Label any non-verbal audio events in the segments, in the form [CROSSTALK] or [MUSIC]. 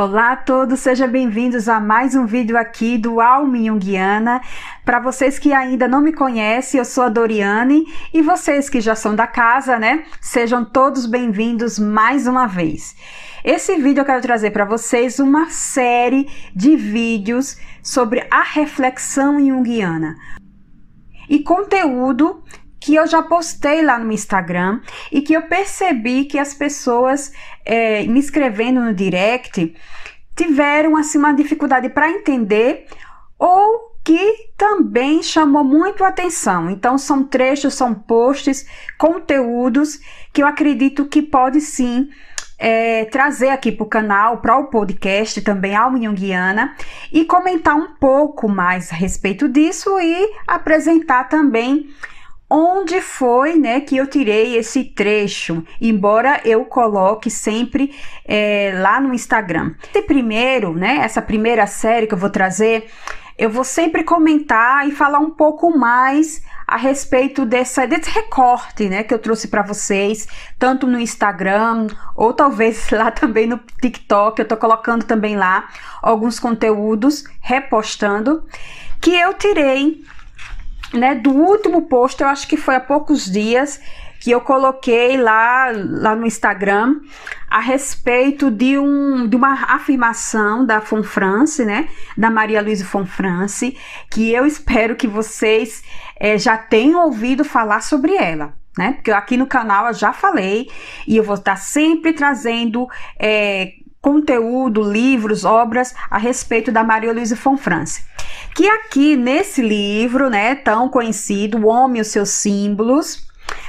Olá a todos, sejam bem-vindos a mais um vídeo aqui do Alma Jungiana. Para vocês que ainda não me conhecem, eu sou a Doriane e vocês que já são da casa, né? Sejam todos bem-vindos mais uma vez. Esse vídeo eu quero trazer para vocês uma série de vídeos sobre a reflexão junguiana e conteúdo que eu já postei lá no Instagram e que eu percebi que as pessoas é, me escrevendo no direct tiveram assim uma dificuldade para entender ou que também chamou muito atenção. Então são trechos, são posts, conteúdos que eu acredito que pode sim é, trazer aqui para o canal, para o podcast também Alma Jungiana e comentar um pouco mais a respeito disso e apresentar também onde foi né, que eu tirei esse trecho, embora eu coloque sempre é, lá no Instagram. Esse primeiro, né, essa primeira série que eu vou trazer, eu vou sempre comentar e falar um pouco mais a respeito dessa, desse recorte né, que eu trouxe para vocês, tanto no Instagram ou talvez [LAUGHS] lá também no TikTok. Eu estou colocando também lá alguns conteúdos, repostando, que eu tirei né, do último post, eu acho que foi há poucos dias, que eu coloquei lá, lá no Instagram a respeito de, um, de uma afirmação da Fonfrance, né, da Maria Luísa Fonfrance, que eu espero que vocês é, já tenham ouvido falar sobre ela. Né? Porque aqui no canal eu já falei e eu vou estar sempre trazendo é, conteúdo, livros, obras a respeito da Maria Luísa Fonfrance. Que aqui nesse livro, né, tão conhecido, O Homem e os seus Símbolos,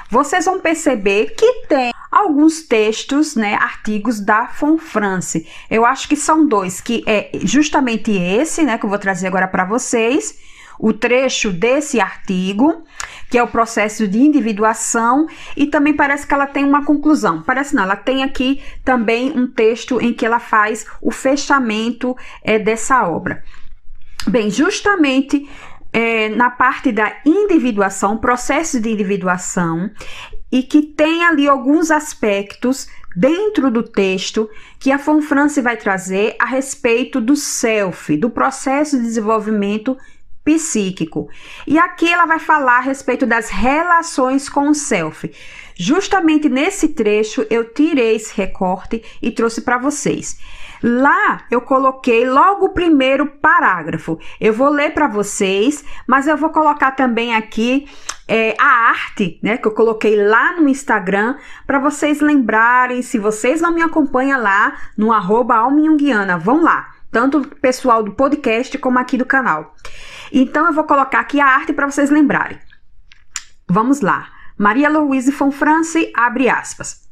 vocês vão perceber que tem alguns textos, né, artigos da Fonfrance. Eu acho que são dois, que é justamente esse, né, que eu vou trazer agora para vocês, o trecho desse artigo, que é o processo de individuação, e também parece que ela tem uma conclusão. Parece não, ela tem aqui também um texto em que ela faz o fechamento é, dessa obra. Bem, justamente é, na parte da individuação, processo de individuação, e que tem ali alguns aspectos dentro do texto que a Fonfrance vai trazer a respeito do self, do processo de desenvolvimento psíquico. E aqui ela vai falar a respeito das relações com o self. Justamente nesse trecho eu tirei esse recorte e trouxe para vocês. Lá eu coloquei logo o primeiro parágrafo. Eu vou ler para vocês, mas eu vou colocar também aqui é, a arte, né, que eu coloquei lá no Instagram, para vocês lembrarem. Se vocês não me acompanham lá no arroba vão lá. Tanto pessoal do podcast como aqui do canal. Então eu vou colocar aqui a arte para vocês lembrarem. Vamos lá. Maria Louise Fonfrance, abre aspas.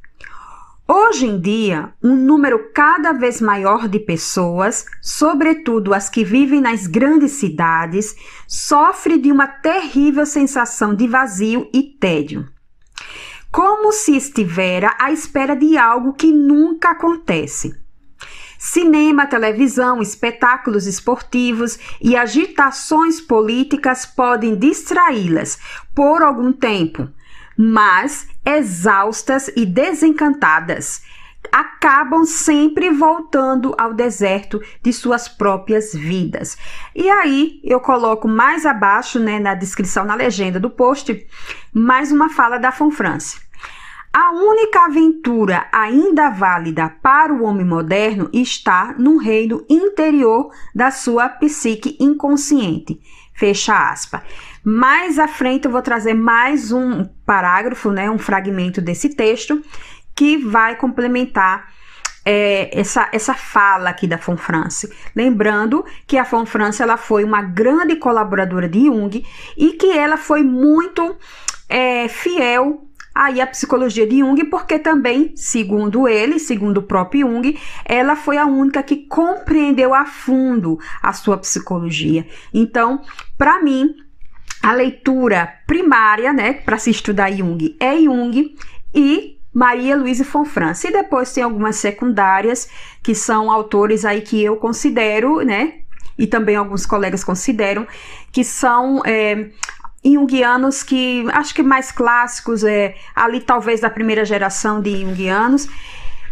Hoje em dia, um número cada vez maior de pessoas, sobretudo as que vivem nas grandes cidades, sofre de uma terrível sensação de vazio e tédio. Como se estivera à espera de algo que nunca acontece. Cinema, televisão, espetáculos esportivos e agitações políticas podem distraí-las por algum tempo, mas exaustas e desencantadas, acabam sempre voltando ao deserto de suas próprias vidas. E aí eu coloco mais abaixo, né, na descrição, na legenda do post, mais uma fala da Fonfrance. A única aventura ainda válida para o homem moderno está no reino interior da sua psique inconsciente. Fecha aspas. Mais à frente eu vou trazer mais um parágrafo, né, um fragmento desse texto que vai complementar é, essa, essa fala aqui da Fonfrance. Lembrando que a Fonfrance ela foi uma grande colaboradora de Jung e que ela foi muito é, fiel aí a psicologia de Jung, porque também, segundo ele, segundo o próprio Jung, ela foi a única que compreendeu a fundo a sua psicologia. Então, para mim, a leitura primária, né, para se estudar Jung é Jung e Maria Luísa Fonfrance. E depois tem algumas secundárias que são autores aí que eu considero, né, e também alguns colegas consideram que são é, junguianos que acho que mais clássicos, é ali talvez da primeira geração de junguianos,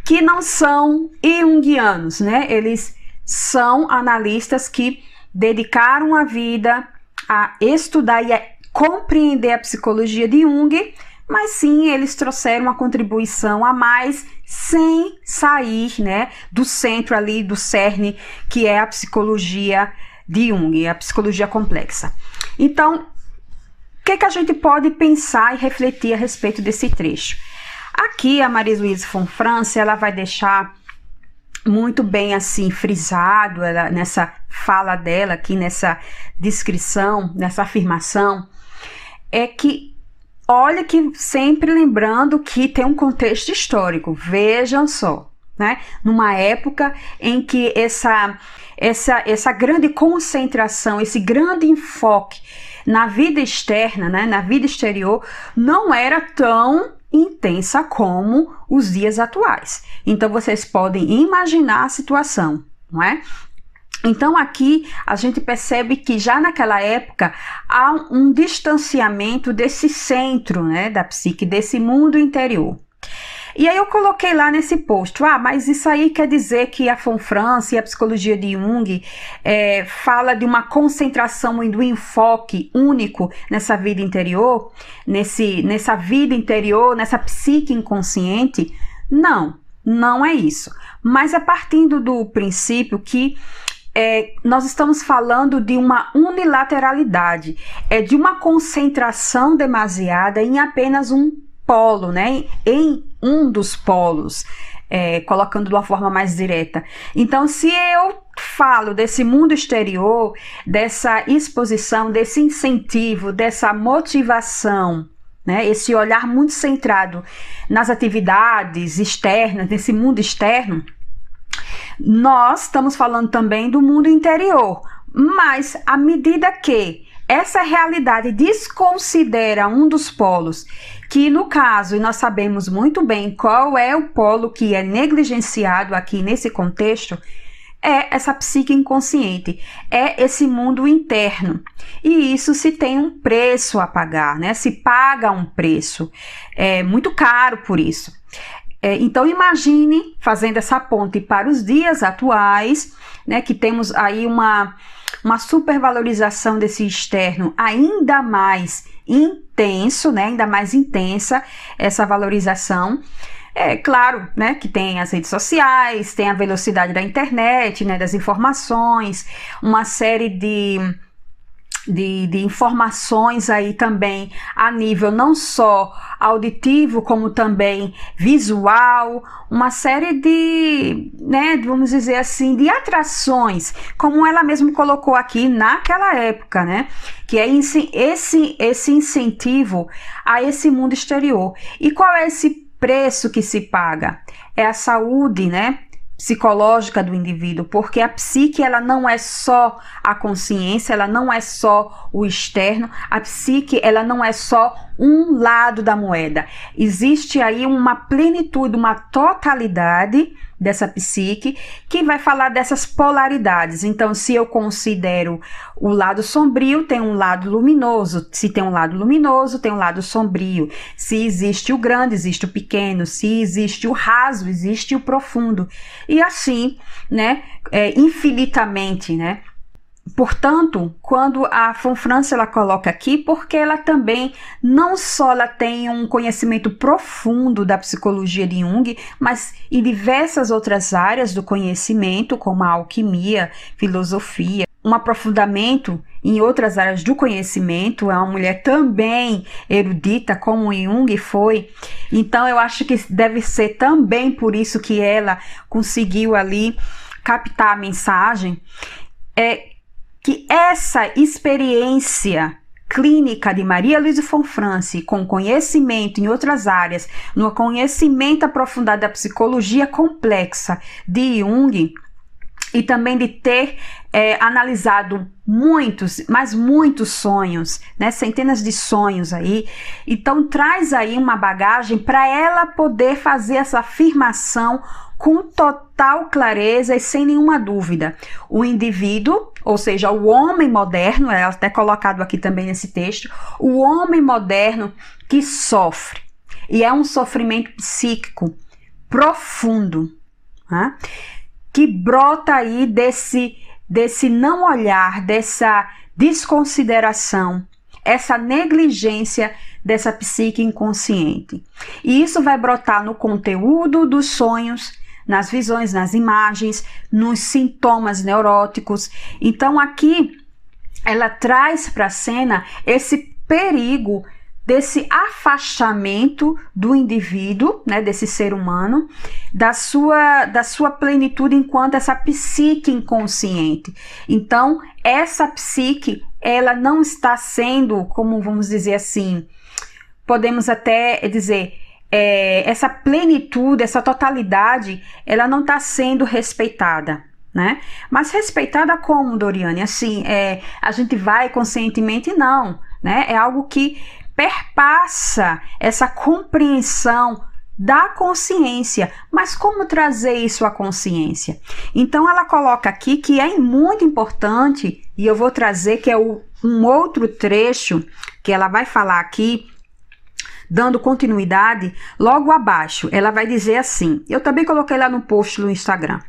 que não são junguianos, né? Eles são analistas que dedicaram a vida a estudar e a compreender a psicologia de Jung, mas sim eles trouxeram uma contribuição a mais sem sair, né, do centro ali do cerne que é a psicologia de Jung, a psicologia complexa. Então, que, que a gente pode pensar e refletir a respeito desse trecho? Aqui a Marie-Louise von France, ela vai deixar muito bem assim frisado ela, nessa fala dela aqui nessa descrição, nessa afirmação, é que olha que sempre lembrando que tem um contexto histórico. Vejam só, né? Numa época em que essa essa essa grande concentração, esse grande enfoque na vida externa, né, na vida exterior, não era tão intensa como os dias atuais. Então vocês podem imaginar a situação, não é? Então aqui a gente percebe que já naquela época há um distanciamento desse centro, né, da psique, desse mundo interior. E aí eu coloquei lá nesse post, ah, mas isso aí quer dizer que a Von Franz e a psicologia de Jung é, fala de uma concentração e do enfoque único nessa vida interior, nesse, nessa vida interior, nessa psique inconsciente? Não, não é isso. Mas a partir do princípio que é, nós estamos falando de uma unilateralidade, é de uma concentração demasiada em apenas um polo, né? Em um dos polos, é, colocando de uma forma mais direta. Então, se eu falo desse mundo exterior, dessa exposição, desse incentivo, dessa motivação, né? Esse olhar muito centrado nas atividades externas, nesse mundo externo, nós estamos falando também do mundo interior. Mas à medida que essa realidade desconsidera um dos polos que no caso, e nós sabemos muito bem qual é o polo que é negligenciado aqui nesse contexto, é essa psique inconsciente, é esse mundo interno. E isso se tem um preço a pagar, né? Se paga um preço, é muito caro por isso. É, então imagine fazendo essa ponte para os dias atuais, né? Que temos aí uma uma supervalorização desse externo ainda mais intenso, né? Ainda mais intensa essa valorização. É claro, né, que tem as redes sociais, tem a velocidade da internet, né, das informações, uma série de de, de, informações aí também a nível não só auditivo como também visual, uma série de, né, vamos dizer assim, de atrações, como ela mesmo colocou aqui naquela época, né, que é esse esse incentivo a esse mundo exterior. E qual é esse preço que se paga? É a saúde, né? Psicológica do indivíduo, porque a psique ela não é só a consciência, ela não é só o externo, a psique ela não é só um lado da moeda. Existe aí uma plenitude, uma totalidade dessa psique que vai falar dessas polaridades. Então, se eu considero o lado sombrio, tem um lado luminoso. Se tem um lado luminoso, tem um lado sombrio. Se existe o grande, existe o pequeno. Se existe o raso, existe o profundo. E assim, né, é, infinitamente, né? Portanto, quando a Fonfrance ela coloca aqui, porque ela também não só ela tem um conhecimento profundo da psicologia de Jung, mas em diversas outras áreas do conhecimento, como a alquimia, filosofia, um aprofundamento em outras áreas do conhecimento, é uma mulher também erudita, como Jung foi. Então, eu acho que deve ser também por isso que ela conseguiu ali captar a mensagem. É, que essa experiência clínica de Maria Luísa Fonfrance, com conhecimento em outras áreas, no conhecimento aprofundado da psicologia complexa de Jung, e também de ter é, analisado muitos, mas muitos sonhos, né, centenas de sonhos aí. Então traz aí uma bagagem para ela poder fazer essa afirmação com total clareza e sem nenhuma dúvida. O indivíduo, ou seja, o homem moderno, é até colocado aqui também nesse texto, o homem moderno que sofre, e é um sofrimento psíquico profundo, né? Que brota aí desse, desse não olhar, dessa desconsideração, essa negligência dessa psique inconsciente. E isso vai brotar no conteúdo dos sonhos, nas visões, nas imagens, nos sintomas neuróticos. Então aqui ela traz para a cena esse perigo desse afastamento do indivíduo, né, desse ser humano, da sua, da sua plenitude enquanto essa psique inconsciente. Então, essa psique, ela não está sendo, como vamos dizer assim, podemos até dizer, é, essa plenitude, essa totalidade, ela não está sendo respeitada. Né? Mas respeitada como, Doriane? Assim, é, a gente vai conscientemente? Não. Né? É algo que perpassa essa compreensão da consciência. Mas como trazer isso à consciência? Então ela coloca aqui que é muito importante, e eu vou trazer que é o, um outro trecho que ela vai falar aqui, dando continuidade, logo abaixo, ela vai dizer assim: eu também coloquei lá no post no Instagram.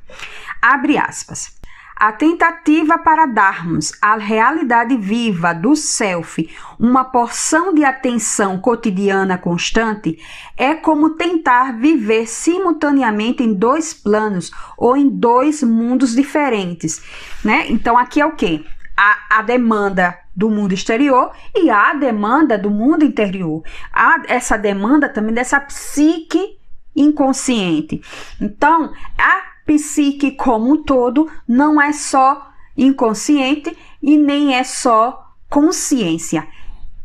Abre aspas. A tentativa para darmos à realidade viva do self uma porção de atenção cotidiana constante é como tentar viver simultaneamente em dois planos ou em dois mundos diferentes, né? Então aqui é o que? A, a demanda do mundo exterior e a demanda do mundo interior. Há essa demanda também dessa psique inconsciente. Então, a psique como um todo não é só inconsciente e nem é só consciência.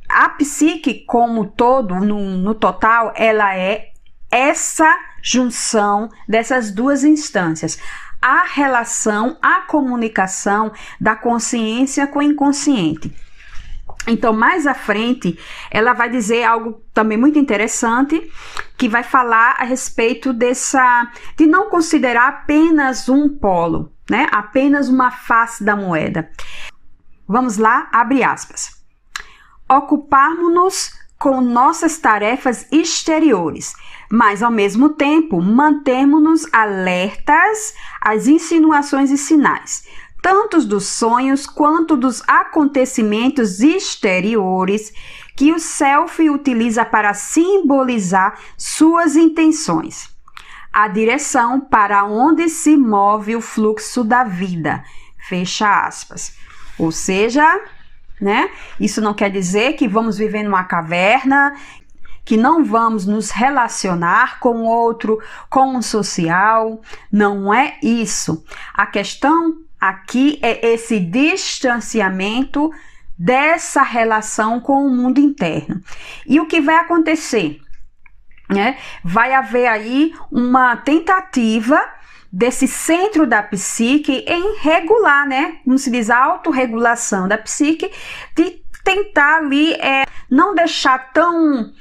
A psique como um todo, no, no total, ela é essa junção dessas duas instâncias a relação, a comunicação da consciência com o inconsciente. Então, mais à frente, ela vai dizer algo também muito interessante, que vai falar a respeito dessa de não considerar apenas um polo, né? Apenas uma face da moeda. Vamos lá, abre aspas. Ocuparmos-nos com nossas tarefas exteriores, mas ao mesmo tempo mantermos-nos alertas às insinuações e sinais, tanto dos sonhos quanto dos acontecimentos exteriores que o self utiliza para simbolizar suas intenções. A direção para onde se move o fluxo da vida. Fecha aspas. Ou seja, né? Isso não quer dizer que vamos viver numa caverna, que não vamos nos relacionar com o outro, com o social. Não é isso. A questão Aqui é esse distanciamento dessa relação com o mundo interno. E o que vai acontecer? Né? Vai haver aí uma tentativa desse centro da psique em regular, né? Como se diz, a autorregulação da psique, de tentar ali é, não deixar tão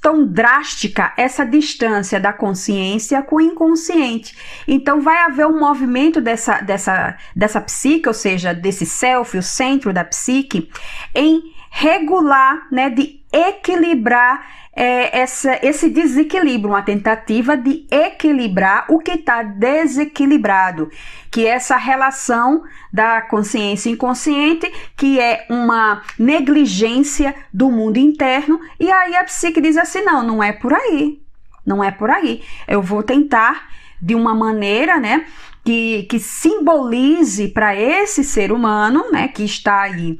tão drástica essa distância da consciência com o inconsciente. Então vai haver um movimento dessa, dessa, dessa psique, ou seja, desse self, o centro da psique, em regular, né, de equilibrar é, essa, esse desequilíbrio, uma tentativa de equilibrar o que está desequilibrado, que é essa relação da consciência inconsciente, que é uma negligência do mundo interno, e aí a psique diz assim: não, não é por aí, não é por aí. Eu vou tentar de uma maneira, né, que, que simbolize para esse ser humano, né, que está aí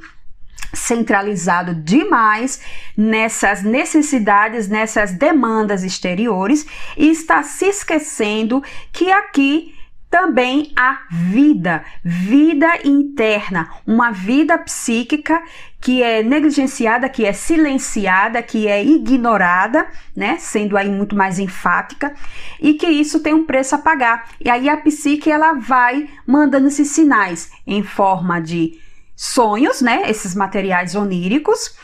centralizado demais nessas necessidades, nessas demandas exteriores e está se esquecendo que aqui também há vida, vida interna, uma vida psíquica que é negligenciada, que é silenciada, que é ignorada, né, sendo aí muito mais enfática, e que isso tem um preço a pagar. E aí a psique ela vai mandando esses sinais em forma de sonhos, né? Esses materiais oníricos.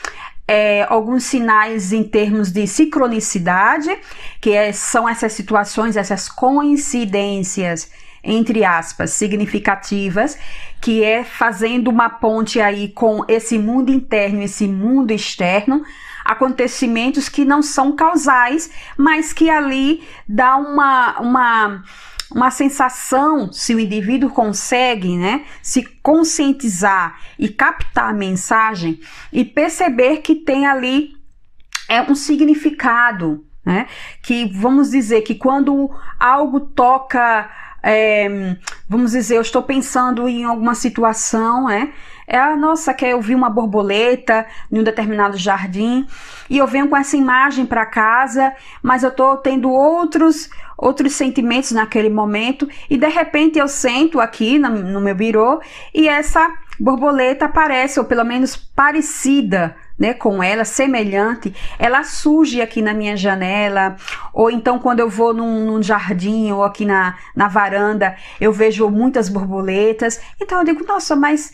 É, alguns sinais em termos de sincronicidade, que é, são essas situações, essas coincidências entre aspas, significativas, que é fazendo uma ponte aí com esse mundo interno, esse mundo externo, acontecimentos que não são causais, mas que ali dá uma, uma, uma sensação, se o indivíduo consegue né, se conscientizar e captar a mensagem e perceber que tem ali é um significado, né? Que vamos dizer que quando algo toca, é, vamos dizer, eu estou pensando em alguma situação, né? É a nossa, que eu vi uma borboleta em um determinado jardim e eu venho com essa imagem para casa, mas eu estou tendo outros outros sentimentos naquele momento e de repente eu sento aqui no, no meu birô e essa borboleta aparece ou pelo menos parecida né, com ela, semelhante, ela surge aqui na minha janela, ou então quando eu vou num, num, jardim ou aqui na, na varanda, eu vejo muitas borboletas. Então eu digo, nossa, mas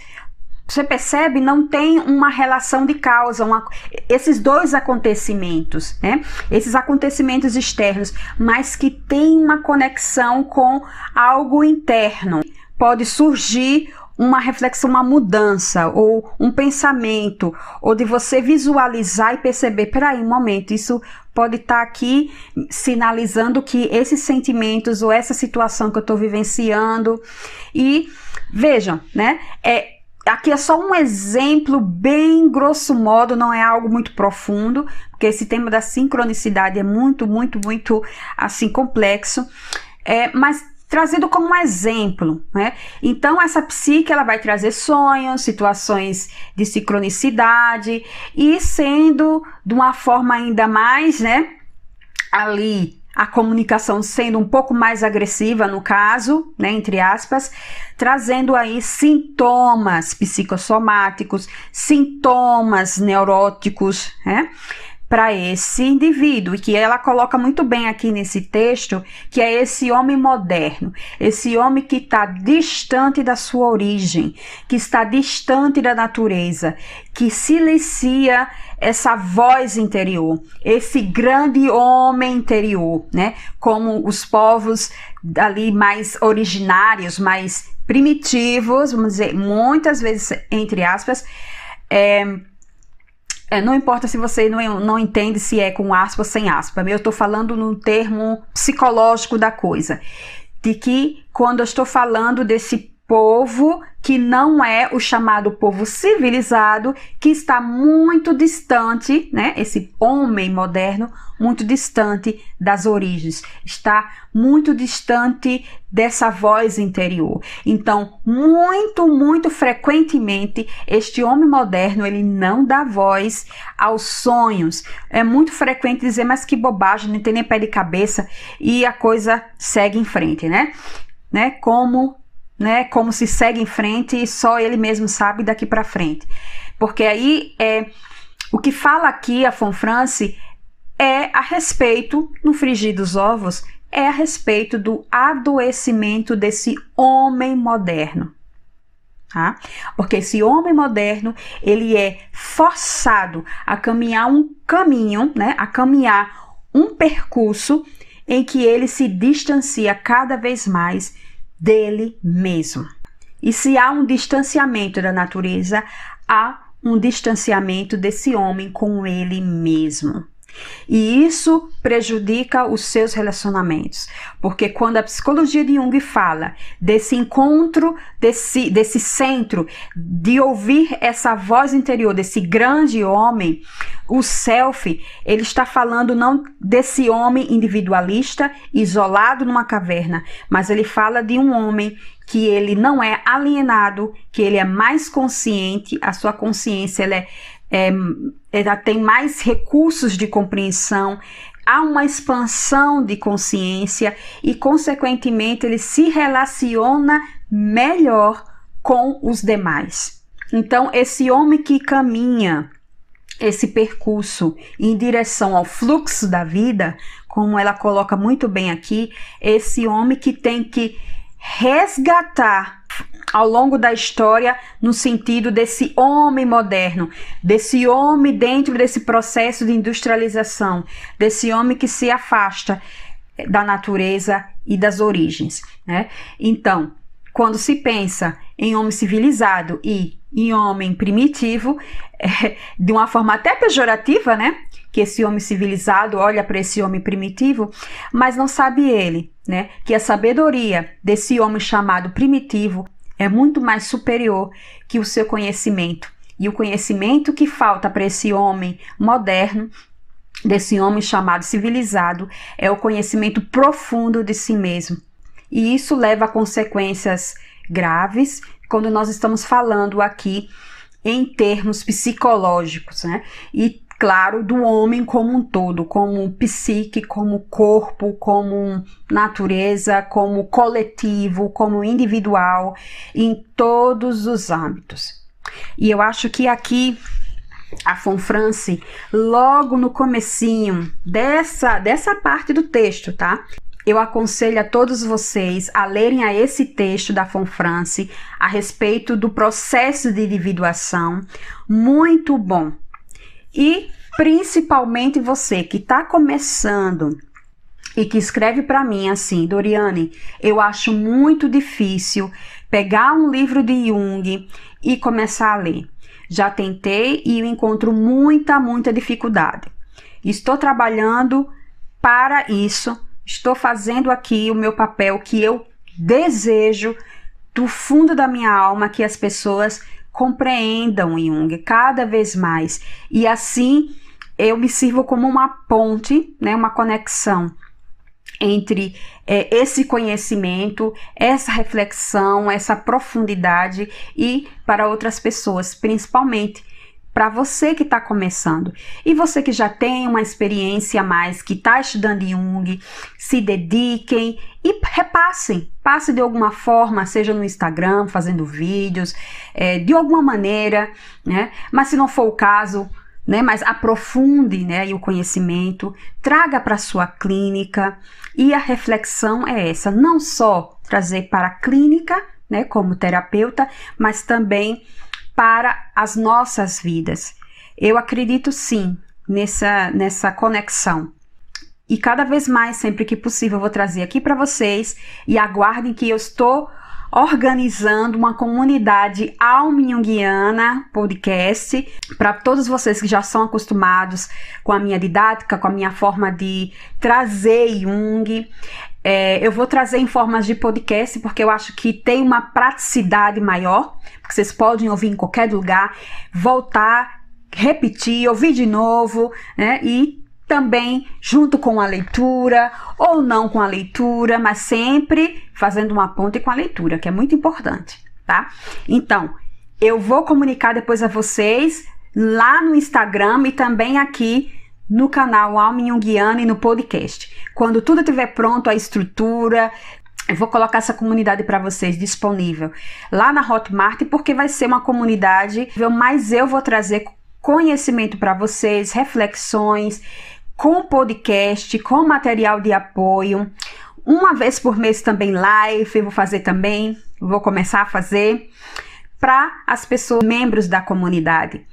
você percebe? Não tem uma relação de causa, uma, esses dois acontecimentos, né? Esses acontecimentos externos, mas que tem uma conexão com algo interno. Pode surgir uma reflexão, uma mudança, ou um pensamento, ou de você visualizar e perceber, peraí, um momento, isso pode estar tá aqui sinalizando que esses sentimentos ou essa situação que eu estou vivenciando. E vejam, né? É, Aqui é só um exemplo bem grosso modo, não é algo muito profundo, porque esse tema da sincronicidade é muito, muito, muito assim complexo. É, mas trazido como um exemplo, né? Então essa psique ela vai trazer sonhos, situações de sincronicidade e sendo de uma forma ainda mais, né, ali a comunicação sendo um pouco mais agressiva no caso, né, entre aspas, trazendo aí sintomas psicossomáticos, sintomas neuróticos, né? Para esse indivíduo, e que ela coloca muito bem aqui nesse texto, que é esse homem moderno, esse homem que está distante da sua origem, que está distante da natureza, que silencia essa voz interior, esse grande homem interior, né? Como os povos ali mais originários, mais primitivos, vamos dizer, muitas vezes, entre aspas, é, é, não importa se você não, não entende se é com aspa sem aspa, eu estou falando no termo psicológico da coisa. De que quando eu estou falando desse povo que não é o chamado povo civilizado, que está muito distante, né? Esse homem moderno, muito distante das origens, está muito distante dessa voz interior. Então, muito, muito frequentemente, este homem moderno, ele não dá voz aos sonhos. É muito frequente dizer, mas que bobagem, não tem nem pé de cabeça, e a coisa segue em frente, né? Né? Como né? Como se segue em frente e só ele mesmo sabe daqui para frente. Porque aí é o que fala aqui a Fonfrance é a respeito, no frigir dos ovos, é a respeito do adoecimento desse homem moderno. Tá? Porque esse homem moderno, ele é forçado a caminhar um caminho, né? A caminhar um percurso em que ele se distancia cada vez mais dele mesmo. E se há um distanciamento da natureza, há um distanciamento desse homem com ele mesmo. E isso prejudica os seus relacionamentos, porque quando a psicologia de Jung fala desse encontro, desse, desse centro, de ouvir essa voz interior desse grande homem, o self, ele está falando não desse homem individualista, isolado numa caverna, mas ele fala de um homem que ele não é alienado, que ele é mais consciente, a sua consciência ela é é, ela tem mais recursos de compreensão, há uma expansão de consciência e, consequentemente, ele se relaciona melhor com os demais. Então, esse homem que caminha esse percurso em direção ao fluxo da vida, como ela coloca muito bem aqui, esse homem que tem que resgatar ao longo da história no sentido desse homem moderno, desse homem dentro desse processo de industrialização, desse homem que se afasta da natureza e das origens, né? Então, quando se pensa em homem civilizado e em homem primitivo, é, [LAUGHS] de uma forma até pejorativa, né? Que esse homem civilizado olha para esse homem primitivo, mas não sabe ele, né? Que a sabedoria desse homem chamado primitivo é muito mais superior que o seu conhecimento. E o conhecimento que falta para esse homem moderno, desse homem chamado civilizado, é o conhecimento profundo de si mesmo e isso leva a consequências graves quando nós estamos falando aqui em termos psicológicos, né? E claro, do homem como um todo, como psique, como corpo, como natureza, como coletivo, como individual, em todos os âmbitos. E eu acho que aqui a Fonfrance, logo no comecinho dessa, dessa parte do texto, tá? Eu aconselho a todos vocês a lerem a esse texto da Fonfrance a respeito do processo de individuação, muito bom. E principalmente você que está começando e que escreve para mim assim, Doriane, eu acho muito difícil pegar um livro de Jung e começar a ler. Já tentei e encontro muita, muita dificuldade. Estou trabalhando para isso Estou fazendo aqui o meu papel que eu desejo do fundo da minha alma que as pessoas compreendam Jung cada vez mais. E assim eu me sirvo como uma ponte, né, uma conexão entre é, esse conhecimento, essa reflexão, essa profundidade e para outras pessoas, principalmente para você que está começando. E você que já tem uma experiência a mais, que está estudando Jung, se dediquem e repassem. Passe de alguma forma, seja no Instagram, fazendo vídeos, é, de alguma maneira, né? Mas se não for o caso, né, mas aprofunde né, o conhecimento, traga para sua clínica e a reflexão é essa, não só trazer para a clínica, né, como terapeuta, mas também para as nossas vidas. Eu acredito sim nessa, nessa conexão. E cada vez mais, sempre que possível, eu vou trazer aqui para vocês e aguardem que eu estou organizando uma comunidade alminhunguiana podcast para todos vocês que já são acostumados com a minha didática, com a minha forma de trazer Jung. É, eu vou trazer em formas de podcast porque eu acho que tem uma praticidade maior, porque vocês podem ouvir em qualquer lugar, voltar, repetir, ouvir de novo, né? E também junto com a leitura ou não com a leitura, mas sempre fazendo uma ponte com a leitura, que é muito importante, tá? Então, eu vou comunicar depois a vocês lá no Instagram e também aqui no canal Alma Jungiana e no podcast. Quando tudo estiver pronto, a estrutura, eu vou colocar essa comunidade para vocês disponível lá na Hotmart, porque vai ser uma comunidade, mas eu vou trazer conhecimento para vocês, reflexões, com podcast, com material de apoio. Uma vez por mês também live, eu vou fazer também, vou começar a fazer para as pessoas, membros da comunidade.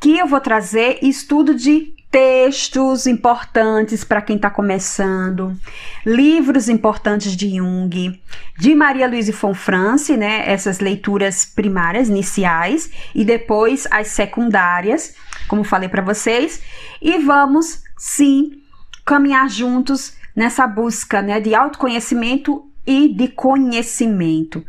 Que eu vou trazer estudo de textos importantes para quem está começando, livros importantes de Jung, de Maria Luísa Fonfrance, né, essas leituras primárias, iniciais, e depois as secundárias, como falei para vocês, e vamos sim caminhar juntos nessa busca né, de autoconhecimento e de conhecimento.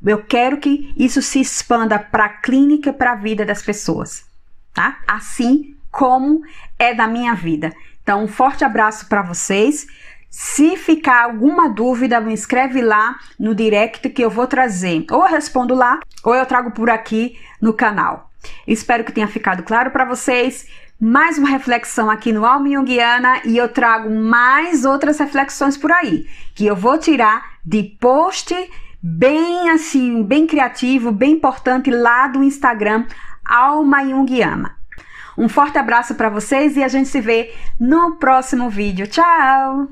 Eu quero que isso se expanda para a clínica para a vida das pessoas, tá? Assim como é da minha vida. Então, um forte abraço para vocês. Se ficar alguma dúvida, me escreve lá no direct que eu vou trazer. Ou eu respondo lá, ou eu trago por aqui no canal. Espero que tenha ficado claro para vocês. Mais uma reflexão aqui no Alma Jungiana e eu trago mais outras reflexões por aí, que eu vou tirar de post bem assim, bem criativo, bem importante lá do Instagram Alma Jungiana. Um forte abraço para vocês e a gente se vê no próximo vídeo. Tchau!